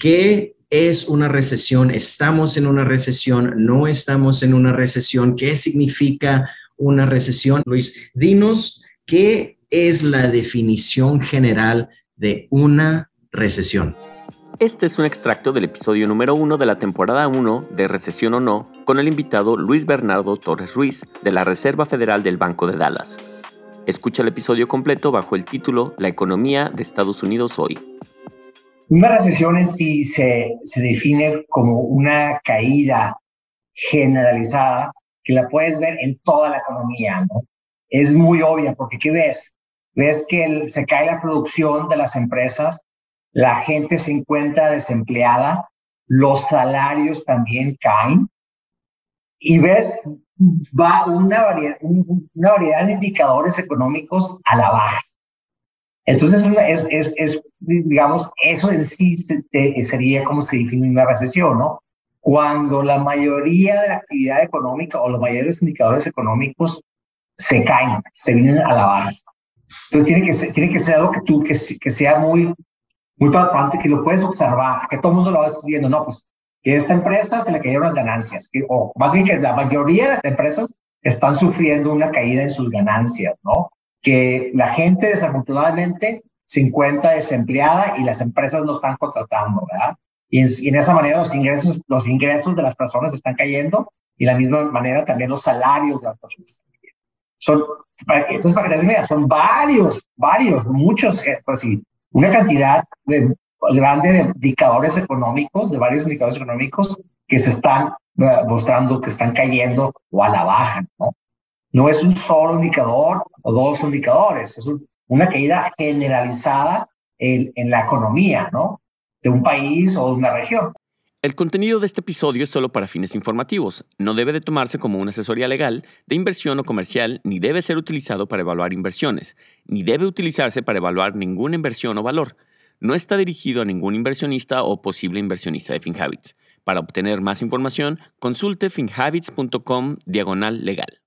¿Qué es una recesión? ¿Estamos en una recesión? ¿No estamos en una recesión? ¿Qué significa una recesión? Luis, dinos qué es la definición general de una recesión. Este es un extracto del episodio número uno de la temporada 1 de Recesión o No con el invitado Luis Bernardo Torres Ruiz de la Reserva Federal del Banco de Dallas. Escucha el episodio completo bajo el título La economía de Estados Unidos hoy. Una recesión en sí se, se define como una caída generalizada que la puedes ver en toda la economía, ¿no? Es muy obvia porque ¿qué ves? Ves que se cae la producción de las empresas, la gente se encuentra desempleada, los salarios también caen y ves va una variedad, una variedad de indicadores económicos a la baja. Entonces, es, es, es digamos, eso en sí sería como se define una recesión, ¿no? Cuando la mayoría de la actividad económica o los mayores indicadores económicos se caen, se vienen a la baja. Entonces, tiene que ser, tiene que ser algo que tú, que, que sea muy, muy patente, que lo puedes observar, que todo el mundo lo va viendo, no, pues que esta empresa se le cayeron las ganancias, que, o más bien que la mayoría de las empresas están sufriendo una caída en sus ganancias, ¿no? Que la gente desafortunadamente se encuentra desempleada y las empresas no están contratando, ¿verdad? Y en, esa manera los ingresos, los ingresos de las personas están cayendo y de la misma manera también los salarios de las personas están cayendo. Son, entonces, para que te des son varios, varios, muchos, eh, pues sí, una cantidad de grande de indicadores económicos, de varios indicadores económicos que se están eh, mostrando que están cayendo o a la baja, ¿no? No es un solo indicador o dos indicadores, es una caída generalizada en, la economía, ¿no? De un país o una región. El contenido de este episodio es solo para fines informativos. No debe de tomarse como una asesoría legal, de inversión o comercial, ni debe ser utilizado para evaluar inversiones, ni debe utilizarse para evaluar ninguna inversión o valor. No está dirigido a ningún inversionista o posible inversionista de FinHabits. Para obtener más información, consulte finhabits.com diagonal legal.